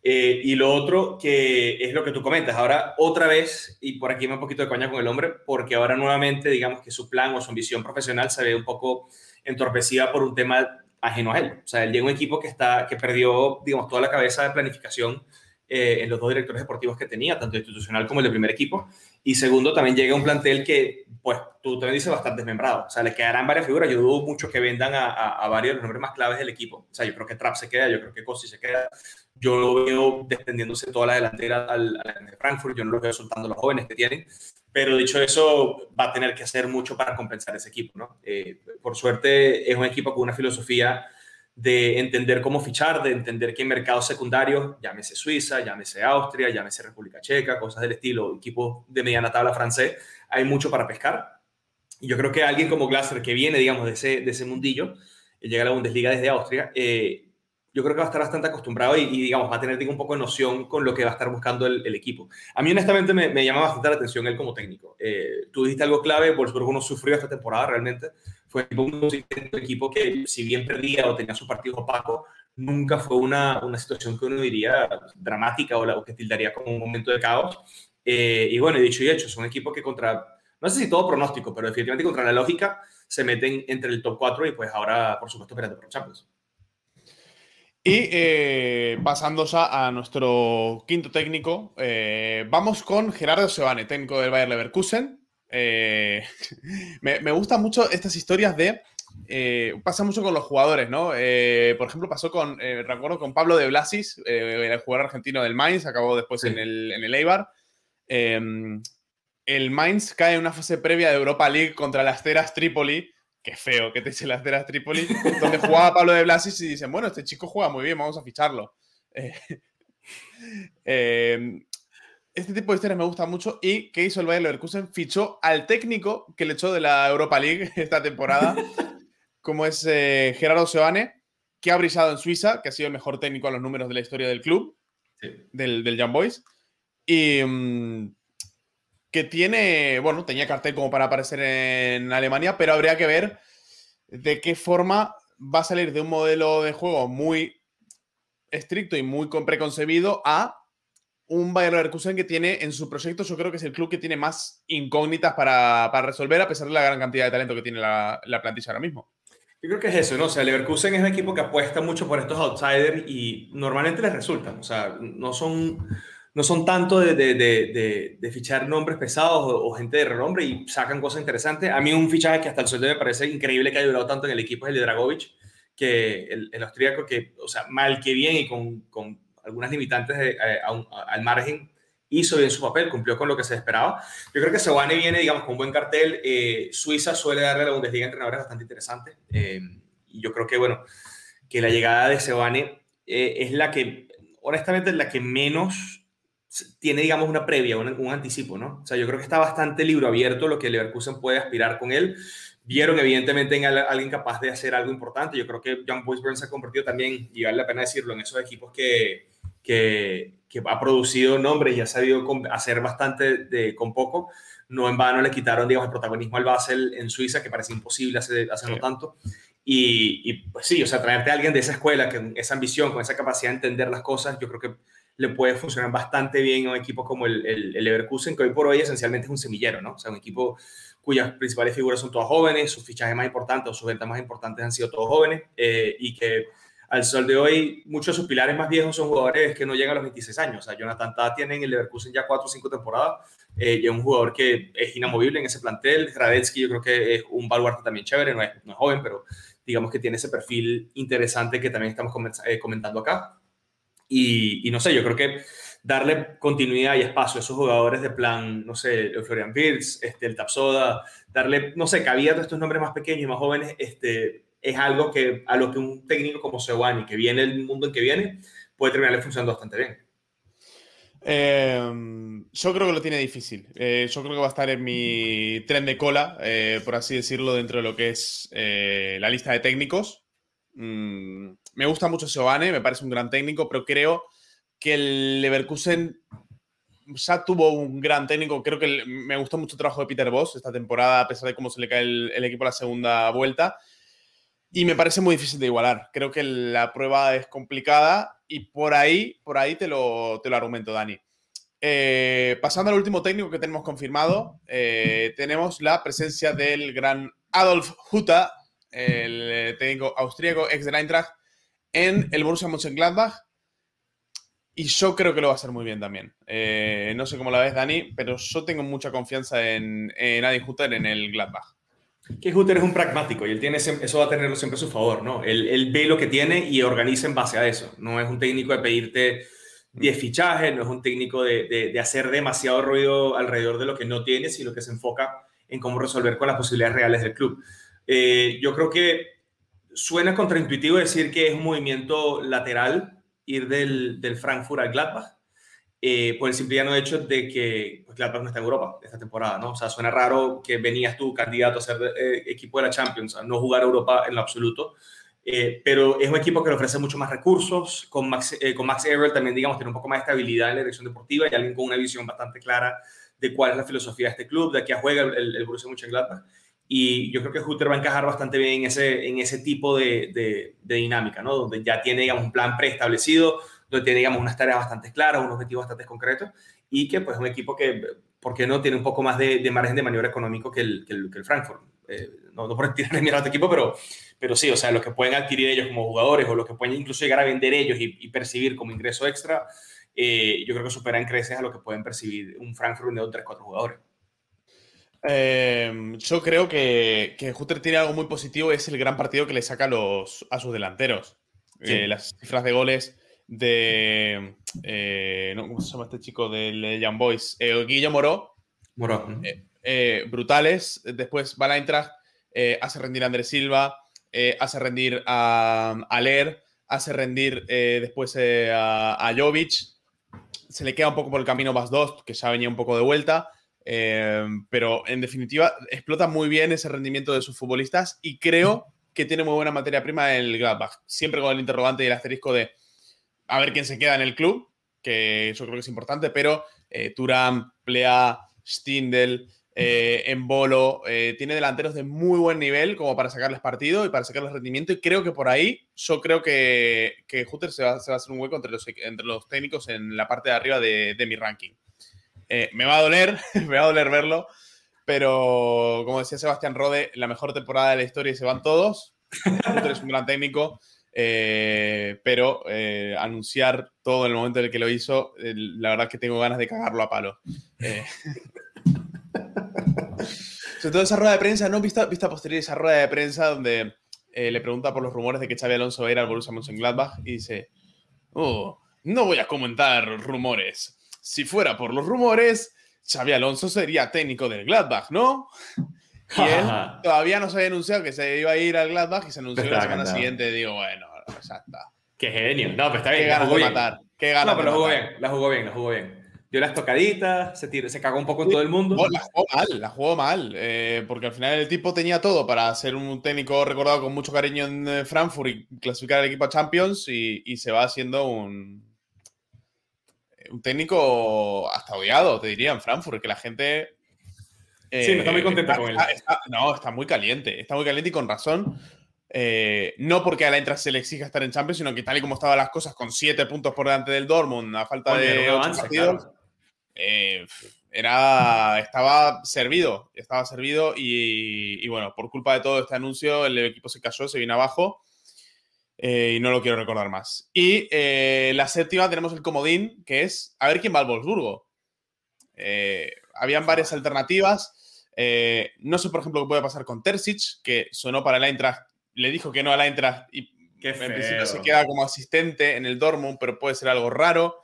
Eh, y lo otro que es lo que tú comentas, ahora otra vez, y por aquí me un poquito de coña con el hombre, porque ahora nuevamente digamos que su plan o su ambición profesional se ve un poco entorpecida por un tema ajeno a él. O sea, él llega un equipo que, está, que perdió, digamos, toda la cabeza de planificación eh, en los dos directores deportivos que tenía, tanto institucional como el de primer equipo. Y segundo, también llega un plantel que, pues, tú también dices bastante desmembrado. O sea, le quedarán varias figuras. Yo dudo mucho que vendan a, a, varios de los nombres más claves del equipo. O sea, yo creo que Trapp se queda, yo creo que Cosi se queda. Yo lo veo descendiéndose toda la delantera al, al de Frankfurt. Yo no lo veo soltando a los jóvenes que tienen. Pero dicho eso, va a tener que hacer mucho para compensar ese equipo, ¿no? Eh, por suerte, es un equipo con una filosofía de entender cómo fichar, de entender en mercados secundarios, llámese Suiza, llámese Austria, llámese República Checa, cosas del estilo, equipos de mediana tabla francés, hay mucho para pescar. Y yo creo que alguien como Glasser, que viene, digamos, de ese, de ese mundillo, llega a la Bundesliga desde Austria, eh, yo creo que va a estar bastante acostumbrado y, digamos, va a tener un poco de noción con lo que va a estar buscando el, equipo. A mí, honestamente, me, me, llama bastante la atención él como técnico. Eh, tú dijiste algo clave, Wolfsburgo no sufrió esta temporada realmente. Fue un equipo que, si bien perdía o tenía sus partidos opacos, nunca fue una, una situación que uno diría dramática o, la, o que tildaría como un momento de caos. Eh, y bueno, dicho y hecho, es un equipo que contra, no sé si todo pronóstico, pero definitivamente contra la lógica, se meten entre el top 4 y pues ahora, por supuesto, esperando por Champions. Y eh, pasando a nuestro quinto técnico, eh, vamos con Gerardo Sebane, técnico del Bayer Leverkusen. Eh, me, me, gustan mucho estas historias de... pasa mucho con los jugadores, ¿no? por ejemplo, pasó con, recuerdo, con Pablo de Blasis, el jugador argentino del Mainz, acabó después en, el, en el Eibar. El Mainz cae en una fase previa de Europa League contra las Teras Trípoli qué feo que te eche las de Tripoli, donde jugaba Pablo de Blasis y dicen, bueno, este chico juega muy bien, vamos a ficharlo. Eh, eh, este tipo de historias me gusta mucho. ¿Y qué hizo el Bayern Leverkusen? Fichó al técnico que le echó de la Europa League esta temporada, como es eh, Gerardo Sebane, que ha brillado en Suiza, que ha sido el mejor técnico a los números de la historia del club, del, del Young Boys. Y... Mm, que tiene, bueno, tenía cartel como para aparecer en Alemania, pero habría que ver de qué forma va a salir de un modelo de juego muy estricto y muy preconcebido a un Bayern Leverkusen que tiene en su proyecto, yo creo que es el club que tiene más incógnitas para, resolver, a pesar de la gran cantidad de talento que tiene la, la, plantilla ahora mismo. Yo creo que es eso, ¿no? O sea, Leverkusen es un equipo que apuesta mucho por estos outsiders y normalmente les resultan. O sea, no son no son tanto de, de, de, de fichar nombres pesados o, gente de renombre y sacan cosas interesantes. A mí un fichaje que hasta el sueldo me parece increíble que haya durado tanto en el equipo es el de Dragovic, que el, el austríaco que, o sea, mal que bien y con, con algunas limitantes eh, al margen, hizo bien su papel, cumplió con lo que se esperaba. Yo creo que Sebane viene, digamos, con buen cartel. Eh, Suiza suele darle a la Bundesliga entrenadores bastante interesantes. Eh, y yo creo que, bueno, que la llegada de Sebane es la que, honestamente, es la que menos tiene, digamos, una previa, un, anticipo, ¿no? O sea, yo creo que está bastante libro abierto lo que Leverkusen puede aspirar con él. Vieron, evidentemente, en alguien capaz de hacer algo importante. Yo creo que John Boyce se ha convertido también, y vale la pena decirlo, en esos equipos que, que, que ha producido nombres y ha sabido hacer bastante de, con poco. No en vano le quitaron, digamos, el protagonismo al Basel en Suiza, que parece imposible hacer, hacerlo tanto. Y, y, pues sí, o sea, traerte a alguien de esa escuela, con esa ambición, con esa capacidad de entender las cosas, yo creo que le puede funcionar bastante bien a un equipo como el, el, Leverkusen, que hoy por hoy esencialmente es un semillero, ¿no? O sea, un equipo cuyas principales figuras son todas jóvenes, sus fichajes más importantes o sus ventas más importantes han sido todos jóvenes eh, y que al sol de hoy muchos de sus pilares más viejos son jugadores que no llegan a los 26 años. O sea, Jonathan Tah tiene en el Leverkusen ya 4 o 5 temporadas eh, y es un jugador que es inamovible en ese plantel. Radetzky yo creo que es un baluarte también chévere, no es, no es joven, pero digamos que tiene ese perfil interesante que también estamos eh, comentando acá. Y, no sé, yo creo que darle continuidad y espacio a esos jugadores de plan, no sé, el Florian Wirtz, este, el Tapsoda, darle, no sé, cabida a estos nombres más pequeños y más jóvenes, este, es algo que a lo que un técnico como Sewani, que viene el mundo en que viene, puede terminarle funcionando bastante bien. Em, yo creo que lo tiene difícil. Eh, yo creo que va a estar en mi tren de cola, eh, por así decirlo, dentro de lo que es eh, la lista de técnicos. Mm, me gusta mucho Giovanni, me parece un gran técnico, pero creo que el Leverkusen ya tuvo un gran técnico. Creo que me gustó mucho el trabajo de Peter Boss esta temporada, a pesar de cómo se le cae el, equipo a la segunda vuelta. Y me parece muy difícil de igualar. Creo que la prueba es complicada y por ahí, por ahí te lo, te lo argumento, Dani. Eh, pasando al último técnico que tenemos confirmado, eh, tenemos la presencia del gran Adolf Hutter, el eh, técnico austríaco, ex de Eintracht, en el Borussia Mönchengladbach. Y yo creo que lo va a hacer muy bien también. Eh, no sé cómo la ves, Dani, pero yo tengo mucha confianza en, en Adi Hutter en el Gladbach. Que Hutter es un pragmático y él tiene, eso va a tenerlo siempre a su favor, ¿no? Él, ve lo que tiene y organiza en base a eso. No es un técnico de pedirte 10 fichajes, no es un técnico de, de, hacer demasiado ruido alrededor de lo que no tiene, sino que se enfoca en cómo resolver con las posibilidades reales del club. Eh, yo creo que suena contraintuitivo decir que es un movimiento lateral ir del, del Frankfurt al Gladbach, eh, por el simple hecho de que pues, Gladbach no está en Europa esta temporada, ¿no? O sea, suena raro que venías tú candidato a ser eh, equipo de la Champions, a no jugar Europa en lo absoluto, pero es un equipo que le ofrece mucho más recursos, con Max, con Max también, digamos, tiene un poco más de estabilidad en la dirección deportiva y alguien con una visión bastante clara de cuál es la filosofía de este club, de qué juega el, el Borussia Mönchengladbach y yo creo que Hutter va a encajar bastante bien en ese, en ese tipo de, de, dinámica, ¿no? Donde ya tiene, digamos, un plan preestablecido, donde tiene, digamos, unas tareas bastante claras, unos objetivos bastante concretos, y que, pues, un equipo que, ¿por qué no? Tiene un poco más de, margen de maniobra económico que el, que el, Frankfurt. Eh, no, no, por tirarle mierda a este equipo, pero, pero sí, o sea, lo que pueden adquirir ellos como jugadores o lo que pueden incluso llegar a vender ellos y, percibir como ingreso extra, eh, yo creo que superan creces a lo que pueden percibir un Frankfurt de 3-4 jugadores. Em, yo creo que, que tiene algo muy positivo, es el gran partido que le saca los, a sus delanteros. Eh, las cifras de goles de. Eh, ¿Cómo se llama este chico del Young Boys? Eh, Guillermo Moró. Moró. brutales. Después va hace rendir a Andrés Silva, hace rendir a, a Ler, hace rendir después a, a Jovic. Se le queda un poco por el camino más dos, que ya venía un poco de vuelta. Em, pero en definitiva, explota muy bien ese rendimiento de sus futbolistas y creo que tiene muy buena materia prima el Gladbach. Siempre con el interrogante y el asterisco de a ver quién se queda en el club, que yo creo que es importante, pero eh, Turam, Plea, Stindel, eh, Embolo, eh, tiene delanteros de muy buen nivel como para sacarles partido y para sacarles rendimiento. Y creo que por ahí, yo creo que, que se va, a hacer un hueco entre los, entre los técnicos en la parte de arriba de mi ranking. Eh, me va a doler, me va a doler verlo, pero como decía Sebastián Rode, la mejor temporada de la historia y se van todos. es un gran técnico. Eh, pero eh, anunciar todo en el momento en el que lo hizo, la verdad es que tengo ganas de cagarlo a palo. Sobre todo esa rueda de prensa, ¿no? Vista, vista posterior esa rueda de prensa donde le pregunta por los rumores de que Xavi Alonso va a ir al Borussia Mönchengladbach y dice, oh, no voy a comentar rumores. Si fuera por los rumores, Xavi Alonso sería técnico del Gladbach, ¿no? Y él todavía no se había anunciado que se iba a ir al Gladbach y se anunció la semana siguiente. Digo, bueno, ya está. Qué genio. No, pero está bien. Qué ganas de matar. Qué ganas no, pero la jugó bien, la jugó bien, la jugó bien. Dio las tocaditas, se, tiró, se cagó un poco en todo el mundo. La jugó mal, la jugó mal. Eh, porque al final el tipo tenía todo para ser un técnico recordado con mucho cariño en eh, Frankfurt y clasificar al equipo a Champions y, y se va haciendo un, un técnico hasta odiado, te diría, en Frankfurt, que la gente sí, no está muy contenta con él. no, está muy caliente. Está muy caliente y con razón. Eh, no porque a la entrada se le exija estar en Champions, sino que tal y como estaban las cosas, con siete puntos por delante del Dortmund, a falta de partidos, eh, era, estaba servido. Estaba servido y, bueno, por culpa de todo este anuncio, el equipo se cayó, se vino abajo. Eh, y no lo quiero recordar más. Y la séptima tenemos el comodín, que es a ver quién va al Wolfsburgo. habían varias alternativas. Eh, no sé, por ejemplo, qué puede pasar con Terzic, que sonó para el Eintracht, le dijo que no al Eintracht y en principio se queda como asistente en el Dortmund, pero puede ser algo raro.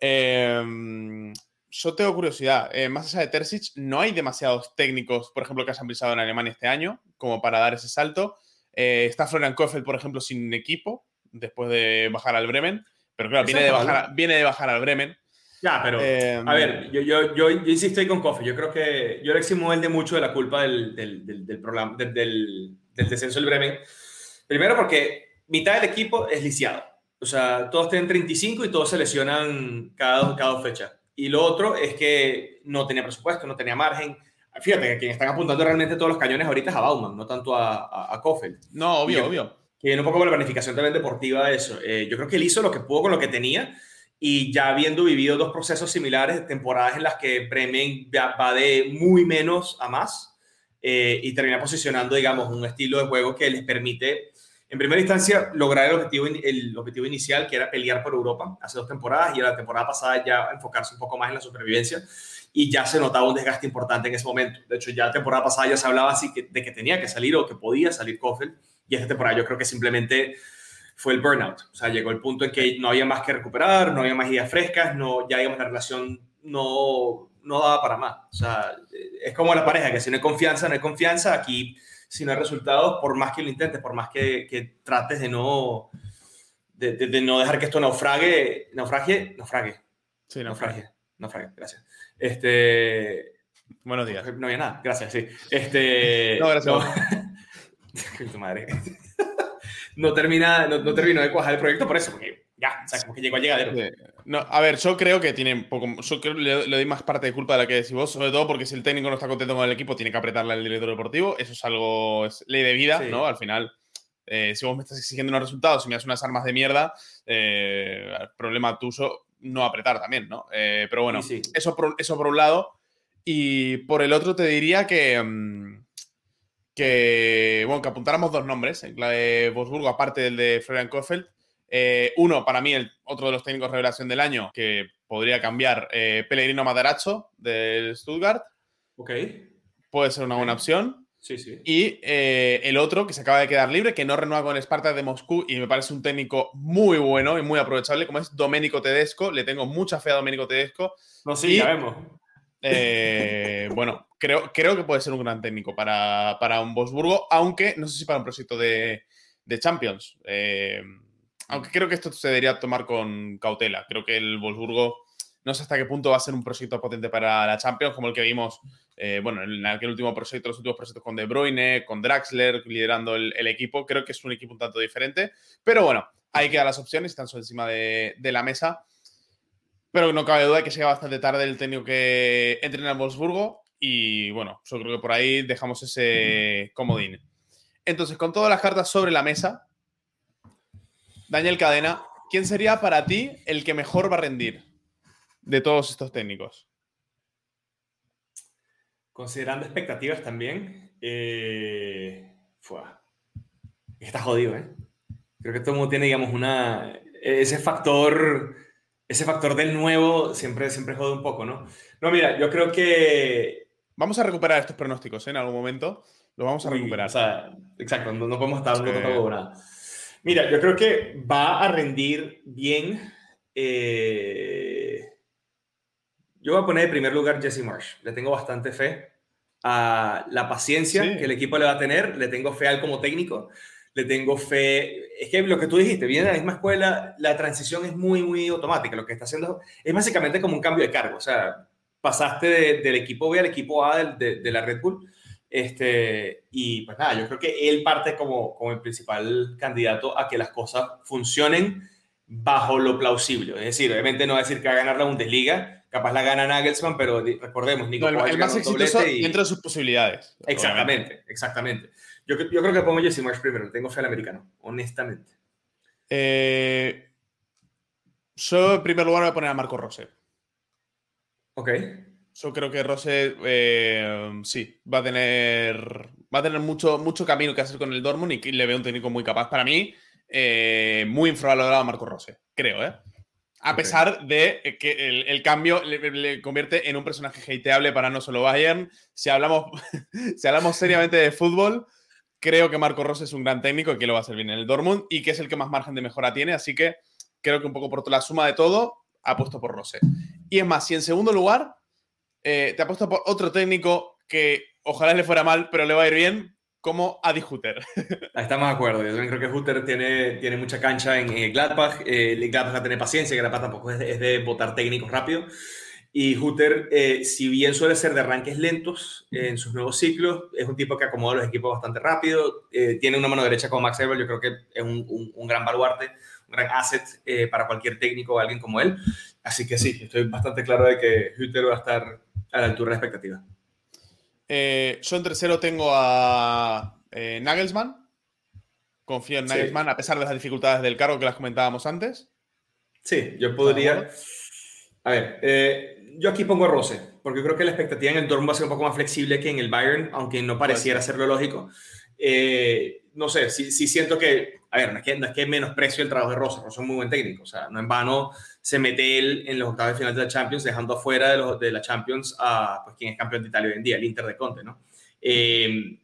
Em, yo tengo curiosidad, eh, más allá de Terzic, no hay demasiados técnicos, por ejemplo, que hayan pisado en Alemania este año, como para dar ese salto. Eh, está Florian Kofeld, por ejemplo, sin equipo, después de bajar al Bremen, pero claro, viene de, bajar, viene de bajar al Bremen. Ya, pero a ver, yo, yo, yo, insisto ahí con Kofi. Yo creo que yo le eximo él de mucho de la culpa del, del, del, programa, del, del, descenso del Bremen. Primero porque mitad del equipo es lisiado. O sea, todos tienen 35 y todos se lesionan cada, cada fecha. Y lo otro es que no tenía presupuesto, no tenía margen. Fíjate que quien están apuntando realmente todos los cañones ahorita es a Bauman, no tanto a, a, a No, obvio, obvio. Que viene un poco con la planificación también deportiva eso. Eh, yo creo que él hizo lo que pudo con lo que tenía y ya habiendo vivido dos procesos similares, temporadas en las que Bremen va de muy menos a más eh, y termina posicionando, digamos, un estilo de juego que les permite, en primera instancia, lograr el objetivo, el objetivo inicial, que era pelear por Europa hace dos temporadas y la temporada pasada ya enfocarse un poco más en la supervivencia y ya se notaba un desgaste importante en ese momento. De hecho, ya la temporada pasada ya se hablaba así que, de que tenía que salir o que podía salir Kofeld y esta temporada yo creo que simplemente fue el burnout. O sea, llegó el punto en que no había más que recuperar, no había más ideas frescas, no, ya digamos la relación no, no daba para más. O sea, es como la pareja, que si no hay confianza, no hay confianza. Aquí, si no hay resultados, por más que lo intentes, por más que, que trates de no, de, de, no dejar que esto naufrague, naufragie, naufrague. Sí, naufragie. Naufrague, gracias. Este... Buenos días. No había nada, gracias, sí. Este... No, gracias. No. tu madre no termina, no, no terminó de cuajar el proyecto por eso, porque ya, o sea, como que llegó a llegadero. No, a ver, yo creo que tiene un poco. Yo creo que le, doy más parte de culpa de la que decís vos, sobre todo porque si el técnico no está contento con el equipo, tiene que apretarle al director deportivo. Eso es algo. Es ley de vida, ¿no? Al final. Eh, si vos me estás exigiendo unos resultados, si me das unas armas de mierda, eh, el problema tuyo no apretar también, ¿no? Eh, pero bueno, Eso, por, eso por un lado. Y por el otro te diría que. Mm, que, bueno, que apuntáramos dos nombres, la de Bosburgo, aparte del de Florian Kofeld. Eh, uno, para mí, el otro de los técnicos revelación del año, que podría cambiar, eh, Pellegrino Madaracho del Stuttgart. Ok. Puede ser una buena opción. Sí, sí. Y eh, el otro, que se acaba de quedar libre, que no renueva con el Spartak de Moscú y me parece un técnico muy bueno y muy aprovechable, como es Domenico Tedesco. Le tengo mucha fe a Domenico Tedesco. No, sí, ya vemos. Eh, bueno, creo, creo que puede ser un gran técnico para, para un Bosburgo, aunque no sé si para un proyecto de, de Champions. Eh, aunque creo que esto se debería tomar con cautela. Creo que el Wolfsburgo no sé hasta qué punto va a ser un proyecto potente para la Champions, como el que vimos, eh, bueno, en aquel último proyecto, los últimos proyectos con De Bruyne, con Draxler liderando el, equipo. Creo que es un equipo un tanto diferente. Pero bueno, hay que dar las opciones, están encima de, de la mesa. Pero no cabe duda de que llega bastante tarde el técnico que entrena en Wolfsburgo. Y bueno, yo creo que por ahí dejamos ese comodín. Entonces, con todas las cartas sobre la mesa, Daniel Cadena, ¿quién sería para ti el que mejor va a rendir de todos estos técnicos? Considerando expectativas también, eh, está jodido, ¿eh? Creo que todo el mundo tiene, digamos, una, ese factor, ese factor del nuevo siempre, siempre jode un poco, ¿no? No, mira, yo creo que... Vamos a recuperar estos pronósticos ¿eh? en algún momento. Lo vamos a recuperar. o sea, exacto, no, podemos estar sí. Mira, yo creo que va a rendir bien. Eh, yo voy a poner en primer lugar Jesse Marsh. Le tengo bastante fe a la paciencia que el equipo le va a tener. Le tengo fe al como técnico. Le tengo fe. Es que lo que tú dijiste, viene de la misma escuela, la transición es muy, muy automática. Lo que está haciendo es básicamente como un cambio de cargo. O sea, pasaste del equipo B al equipo A de, de la Red Bull este, y pues nada, yo creo que él parte como, como el principal candidato a que las cosas funcionen bajo lo plausible. Es decir, obviamente no va a decir que va a ganar la Bundesliga, capaz la gana Nagelsmann, pero recordemos, Nico no, el, más exitoso y... dentro de sus posibilidades. Exactamente, obviamente. exactamente. Yo, yo, creo que pongo Jesse Marsh primero, tengo fe al americano, honestamente. Eh, yo en primer lugar voy a poner a Marco Rose. Ok. Yo creo que Rose eh, sí, va a tener va a tener mucho, mucho camino que hacer con el Dortmund y le veo un técnico muy capaz. Para mí, eh, muy infravalorado a Marco Rose, creo, ¿eh? A pesar de que el, cambio le, convierte en un personaje hateable para no solo Bayern. Si hablamos, si hablamos seriamente de fútbol, creo que Marco Rose es un gran técnico y que lo va a hacer bien en el Dortmund y que es el que más margen de mejora tiene. Así que creo que un poco por la suma de todo, ha puesto por Rose. Y es más, si en segundo lugar eh, te ha puesto por otro técnico que ojalá le fuera mal, pero le va a ir bien, como Adi Hutter. Estamos de acuerdo. Yo también creo que Hutter tiene, tiene mucha cancha en, Gladbach. Eh, Gladbach va a tener paciencia, Gladbach tampoco es de, es de votar técnicos rápido. Y Hutter, eh, si bien suele ser de arranques lentos en sus nuevos ciclos, es un tipo que acomoda los equipos bastante rápido. Eh, tiene una mano derecha como Max Eber, yo creo que es un, un, un gran baluarte, un gran asset para cualquier técnico o alguien como él. Así que sí, estoy bastante claro de que Hutter va a estar a la altura de la expectativa. Eh, yo en tercero tengo a eh, Nagelsmann. Confío en Nagelsmann, a pesar de las dificultades del cargo que las comentábamos antes. Sí, yo podría. A ver, eh, yo aquí pongo a Rose, porque creo que la expectativa en el Dortmund va a ser un poco más flexible que en el Bayern, aunque no pareciera ser lo lógico. no sé, si siento que a ver, no es que, no es que menosprecio el trabajo de Rosa, Rosa es un muy buen técnico, o sea, no en vano se mete él en los octavos de final de la Champions, dejando afuera de, los, de la Champions a pues, quien es campeón de Italia hoy en día, el Inter de Conte, ¿no? Eh,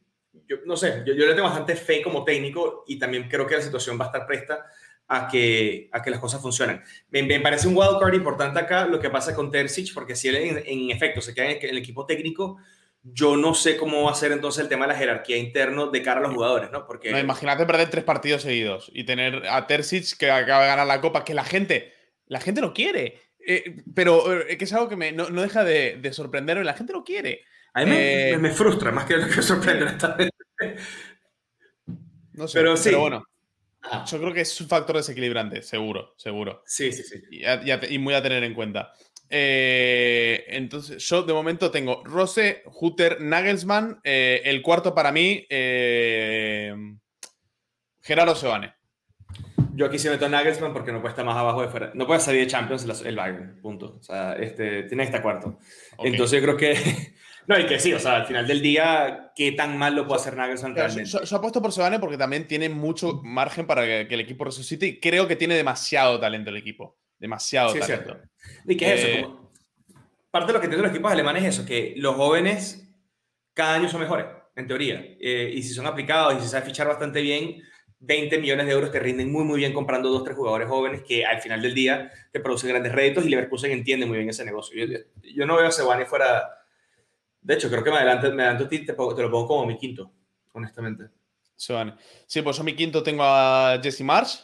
yo no sé, yo, yo, le tengo bastante fe como técnico y también creo que la situación va a estar presta a que, a que las cosas funcionen. Me, me parece un wildcard importante acá lo que pasa con Terzic, porque si él en, en efecto se queda en el equipo técnico, yo no sé cómo va a ser entonces el tema de la jerarquía interno de cara a los jugadores, ¿no? Porque... No, imagínate perder tres partidos seguidos y tener a Terzic que acaba de ganar la Copa, que la gente, la gente lo quiere. Eh, pero eh, que es algo que me, no, no, deja de, de sorprenderme, la gente lo quiere. A mí me, eh, me, frustra más que lo que sorprende esta vez. No sé, pero, sí. pero bueno. Ah. Yo creo que es un factor desequilibrante, seguro, seguro. Sí, sí, sí. Y, y, y muy a tener en cuenta. Eh, entonces, yo de momento tengo Rose, Hutter, Nagelsmann. Eh, el cuarto para mí, eh, Gerardo Sebane. Yo aquí se meto a Nagelsmann porque no puede estar más abajo de fuera. No puede salir de Champions el Bayern, punto. O sea, este, tiene que estar cuarto. Okay. Entonces yo creo que. no, y que sí, o sea, al final del día, ¿qué tan mal lo puede hacer Nagelsmann realmente? Yo, yo, apuesto por Sebane porque también tiene mucho margen para que, que el equipo resucite y creo que tiene demasiado talento el equipo. Demasiado sí, talento. ¿Y qué es eh, eso? Como, parte de lo que tienen los equipos alemanes es eso, que los jóvenes cada año son mejores, en teoría. Eh, y si son aplicados y si sabe fichar bastante bien, 20 millones de euros te rinden muy, muy bien comprando dos, tres jugadores jóvenes que al final del día te producen grandes réditos y Leverkusen entiende muy bien ese negocio. Yo, yo no veo a Sebani fuera... De hecho, creo que me adelanto, me adelanto a ti, te, te, lo pongo como mi quinto, honestamente. Sebani. Sí, pues yo mi quinto tengo a Jesse Marsh,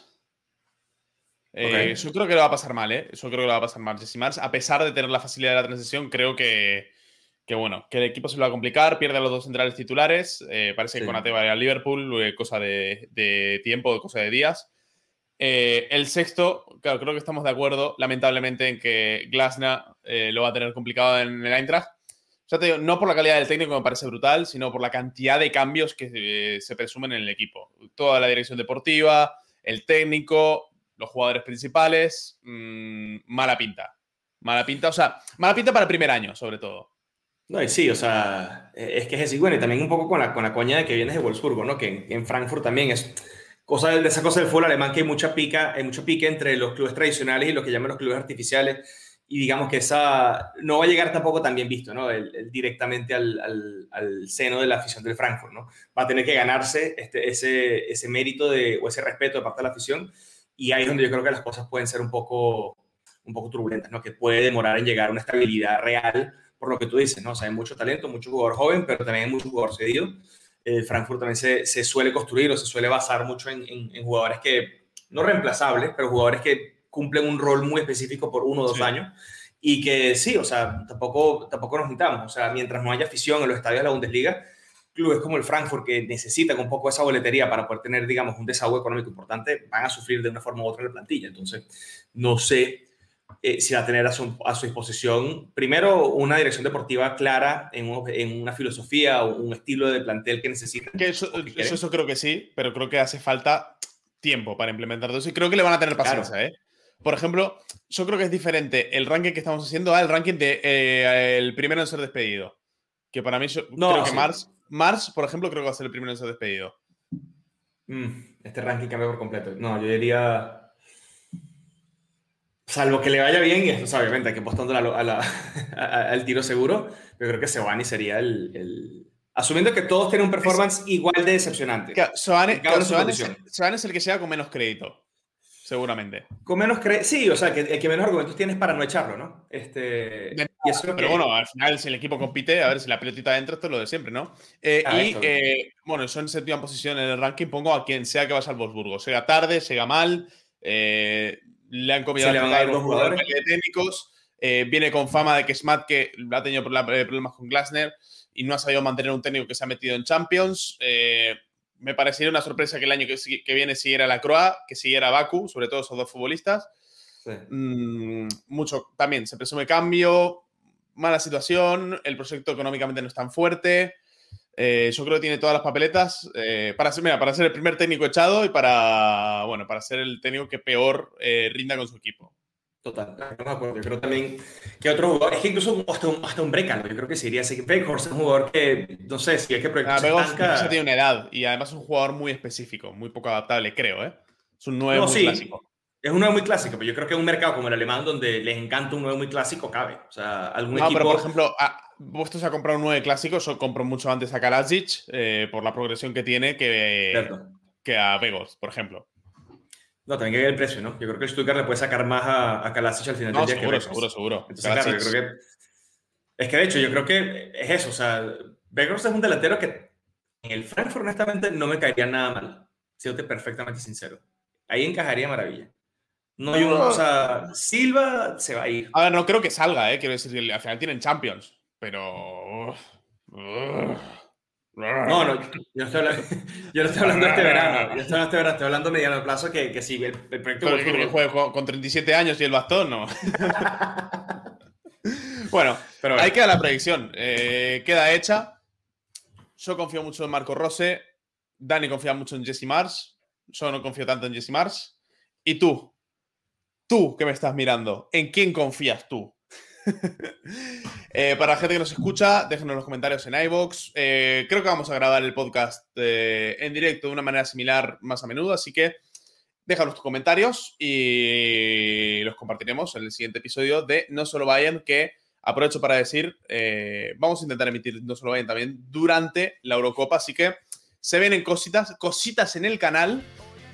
eh, okay. Yo creo que le va a pasar mal, ¿eh? Yo creo que le va a pasar mal. Jesse Mars, a pesar de tener la facilidad de la transición, creo que, que bueno, que el equipo se lo va a complicar, pierde a los dos centrales titulares. Eh, parece sí. que Conate va a ir al Liverpool, eh, cosa de, de, tiempo, cosa de días. Eh, el sexto, claro, creo que estamos de acuerdo, lamentablemente, en que Glasner lo va a tener complicado en el Eintracht. Ya te digo, no por la calidad del técnico, me parece brutal, sino por la cantidad de cambios que se presumen en el equipo. Toda la dirección deportiva, el técnico, los jugadores principales, mmm, mala pinta. Mala pinta, o sea, mala pinta para el primer año, sobre todo. No, y sí, o sea, es que es así, bueno, y también un poco con la, con la coña de que vienes de Wolfsburgo, ¿no? Que en, Frankfurt también es cosa de esa cosa del fútbol alemán que hay mucha pica, hay mucho pique entre los clubes tradicionales y lo que llaman los clubes artificiales y digamos que esa no va a llegar tampoco tan bien visto, ¿no? Directamente al, al, seno de la afición del Frankfurt, ¿no? Va a tener que ganarse este, ese, ese mérito de, o ese respeto de parte de la afición y ahí es donde yo creo que las cosas pueden ser un poco, un poco turbulentas, ¿no? Que puede demorar en llegar a una estabilidad real, por lo que tú dices, ¿no? O sea, hay mucho talento, mucho jugador joven, pero también hay mucho jugador cedido. El Frankfurt también se, se, suele construir o se suele basar mucho en, en jugadores que, no reemplazables, pero jugadores que cumplen un rol muy específico por uno o dos años. Y que sí, o sea, tampoco, tampoco nos mitamos. O sea, mientras no haya afición en los estadios de la Bundesliga, clubes como el Frankfurt, que necesitan un poco esa boletería para poder tener, digamos, un desahogo económico importante, van a sufrir de una forma u otra la plantilla. Entonces, no sé eh, si va a tener a su, a su, disposición, primero, una dirección deportiva clara en, en, una filosofía o un estilo de plantel que necesita. Que eso, eso, creo que sí, pero creo que hace falta tiempo para implementar todo eso y creo que le van a tener paciencia, ¿eh? Por ejemplo, yo creo que es diferente el ranking que estamos haciendo al ranking de eh, el primero en ser despedido. Que para mí, yo no, creo que Mars, Mars, por ejemplo, creo que va a ser el primero en ser despedido. Mm, este ranking cambia por completo. No, yo diría. Salvo que le vaya bien, y esto obviamente hay que apostando al tiro seguro, yo creo que Sebani sería el, Asumiendo que todos tienen un performance igual de decepcionante. Sebani es el que llega con menos crédito seguramente. Con menos cre sí, o sea, que, que menos argumentos tienes para no echarlo, ¿no? Este, pero bueno, al final, si el equipo compite, a ver si la pelotita entra, esto es lo de siempre, ¿no? Eh, ah, y eh, bueno, eso en séptima posición en el ranking pongo a quien sea que vaya al Wolfsburgo. Sea tarde, sea mal, eh, le han comido a dos jugadores técnicos. viene con fama de que Smat que ha tenido problemas con Glasner y no ha sabido mantener un técnico que se ha metido en Champions. Eh, me parecería una sorpresa que el año que, viene siguiera la Croa, que siguiera Baku, sobre todo esos dos futbolistas. Mm, mucho también se presume cambio, mala situación, el proyecto económicamente no es tan fuerte. Eh, yo creo que tiene todas las papeletas eh, para, ser, para ser el primer técnico echado y para, bueno, para ser el técnico que peor eh, rinda con su equipo. Total, no me acuerdo. Yo creo también que otro jugador, es que incluso hasta un, hasta un Brecalo, yo creo que sería así. Weghorst es un jugador que, no sé, si es que proyectar. Ah, tiene una edad y además es un jugador muy específico, muy poco adaptable, creo, ¿eh? Es un 9 muy clásico. Es un 9 muy clásico, pero yo creo que en un mercado como el alemán, donde les encanta un 9 muy clásico, cabe. O sea, algún no, equipo... pero por ejemplo, a, vosotros a comprar un 9 clásico, yo compro mucho antes a Kalajic eh, por la progresión que tiene que, que a Vegos, por ejemplo. No, también que ver el precio, ¿no? Yo creo que el Stuttgart le puede sacar más a, a Kalasic al final del día seguro, que Seguro, seguro, Entonces, claro, yo creo que... Es que de hecho, yo creo que es eso. O sea, Begros es un delantero que en el Frankfurt, honestamente, no me caería nada mal. Siéndote perfectamente sincero. Ahí encajaría maravilla. No hay uno, o sea, Silva se va a ir. A ver, no creo que salga, ¿eh? Quiero decir, al final tienen Champions, pero. No, no, yo no estoy hablando, yo no estoy hablando este verano. Yo estoy hablando este verano, estoy hablando a mediano plazo que, que sí, el, el proyecto. Pero que juegue con 37 años y el bastón, no. bueno, pero ahí queda la predicción. Eh, queda hecha. Yo confío mucho en Marco Rose. Dani confía mucho en Jesse Mars. Yo no confío tanto en Jesse Mars. ¿Y tú? Tú que me estás mirando, ¿en quién confías tú? Eh, para la gente que nos escucha, déjenos los comentarios en iVoox. Eh, creo que vamos a grabar el podcast eh, en directo de una manera similar más a menudo, así que déjanos tus comentarios y los compartiremos en el siguiente episodio de No Solo Vayan, que aprovecho para decir, vamos a intentar emitir No Solo Vayan también durante la Eurocopa, así que se vienen cositas, cositas en el canal.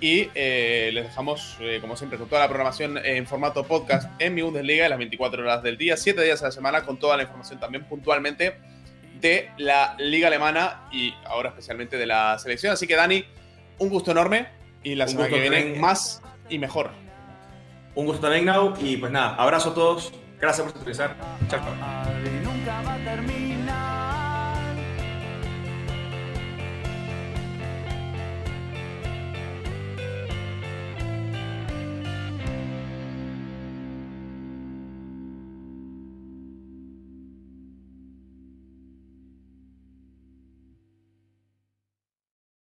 Y eh, les dejamos, eh, como siempre, con toda la programación en formato podcast en mi Bundesliga, en las 24 horas del día, 7 días a la semana, con toda la información también puntualmente de la Liga Alemana y ahora especialmente de la selección. Así que, Dani, un gusto enorme y la semana que viene más y mejor. Un gusto también, Nau. Y pues nada, abrazo a todos. Gracias por utilizar. Chao, chao.